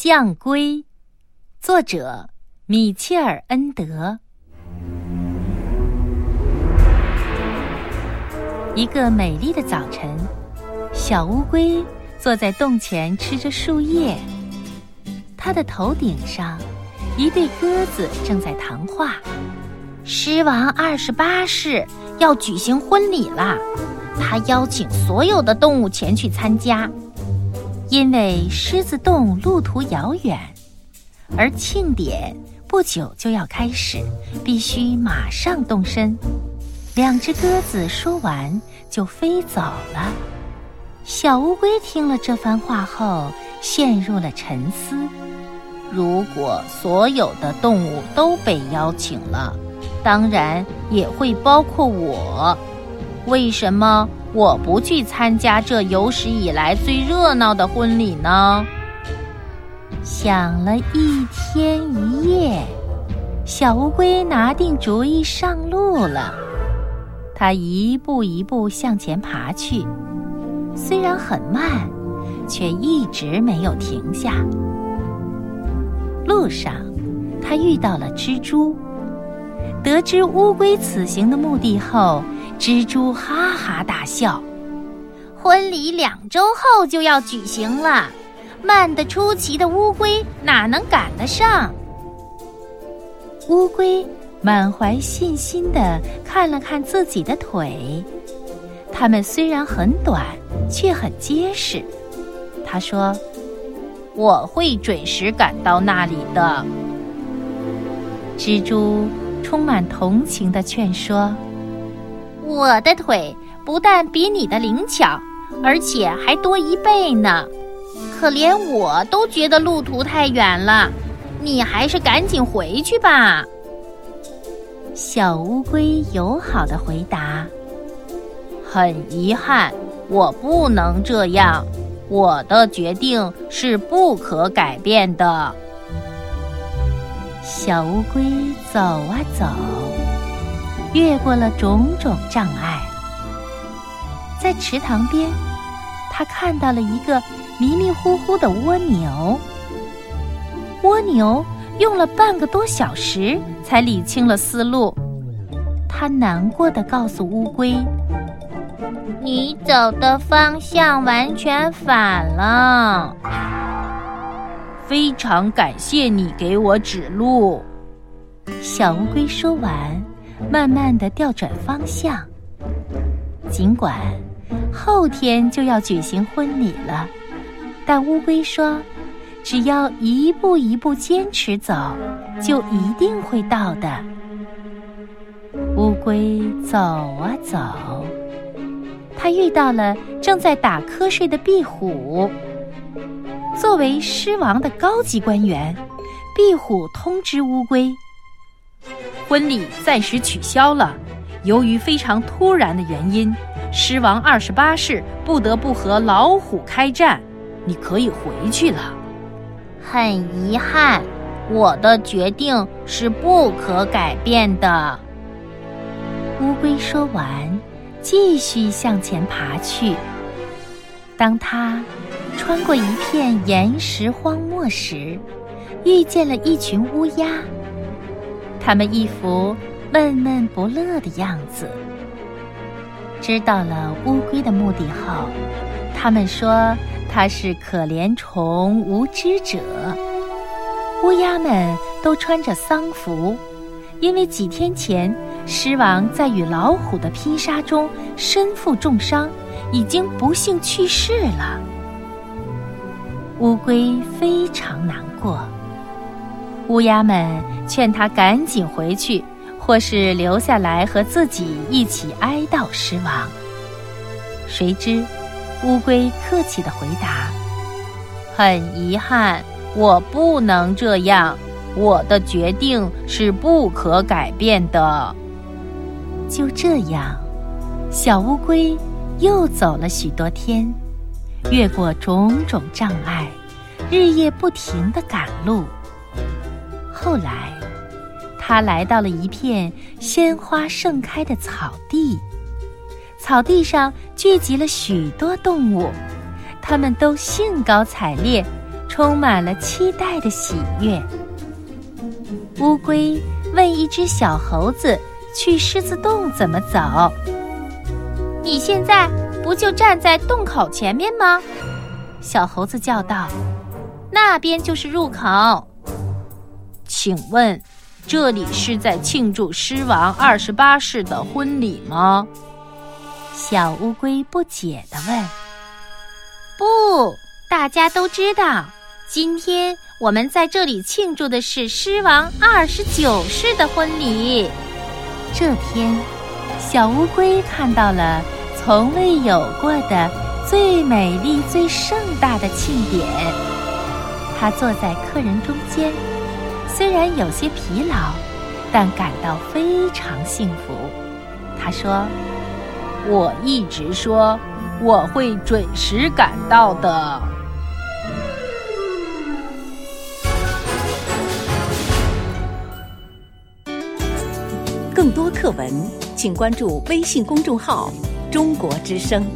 降龟，作者米切尔·恩德。一个美丽的早晨，小乌龟坐在洞前吃着树叶。它的头顶上，一对鸽子正在谈话。狮王二十八世要举行婚礼啦，他邀请所有的动物前去参加。因为狮子洞路途遥远，而庆典不久就要开始，必须马上动身。两只鸽子说完就飞走了。小乌龟听了这番话后，陷入了沉思。如果所有的动物都被邀请了，当然也会包括我。为什么？我不去参加这有史以来最热闹的婚礼呢。想了一天一夜，小乌龟拿定主意上路了。它一步一步向前爬去，虽然很慢，却一直没有停下。路上，它遇到了蜘蛛。得知乌龟此行的目的后，蜘蛛哈哈大笑。婚礼两周后就要举行了，慢得出奇的乌龟哪能赶得上？乌龟满怀信心地看了看自己的腿，它们虽然很短，却很结实。他说：“我会准时赶到那里的。”蜘蛛充满同情地劝说。我的腿不但比你的灵巧，而且还多一倍呢。可连我都觉得路途太远了，你还是赶紧回去吧。小乌龟友好的回答：“很遗憾，我不能这样。我的决定是不可改变的。”小乌龟走啊走。越过了种种障碍，在池塘边，他看到了一个迷迷糊糊的蜗牛。蜗牛用了半个多小时才理清了思路，他难过的告诉乌龟：“你走的方向完全反了。”非常感谢你给我指路。小乌龟说完。慢慢的调转方向。尽管后天就要举行婚礼了，但乌龟说：“只要一步一步坚持走，就一定会到的。”乌龟走啊走，它遇到了正在打瞌睡的壁虎。作为狮王的高级官员，壁虎通知乌龟。婚礼暂时取消了，由于非常突然的原因，狮王二十八世不得不和老虎开战。你可以回去了。很遗憾，我的决定是不可改变的。乌龟说完，继续向前爬去。当他穿过一片岩石荒漠时，遇见了一群乌鸦。他们一副闷闷不乐的样子。知道了乌龟的目的后，他们说他是可怜虫无知者。乌鸦们都穿着丧服，因为几天前狮王在与老虎的拼杀中身负重伤，已经不幸去世了。乌龟非常难过。乌鸦们劝他赶紧回去，或是留下来和自己一起哀悼狮王。谁知，乌龟客气的回答：“很遗憾，我不能这样。我的决定是不可改变的。”就这样，小乌龟又走了许多天，越过种种障碍，日夜不停的赶路。后来，他来到了一片鲜花盛开的草地，草地上聚集了许多动物，它们都兴高采烈，充满了期待的喜悦。乌龟问一只小猴子：“去狮子洞怎么走？”你现在不就站在洞口前面吗？小猴子叫道：“那边就是入口。”请问，这里是在庆祝狮王二十八世的婚礼吗？小乌龟不解地问。“不，大家都知道，今天我们在这里庆祝的是狮王二十九世的婚礼。”这天，小乌龟看到了从未有过的最美丽、最盛大的庆典。它坐在客人中间。虽然有些疲劳，但感到非常幸福。他说：“我一直说我会准时赶到的。”更多课文，请关注微信公众号“中国之声”。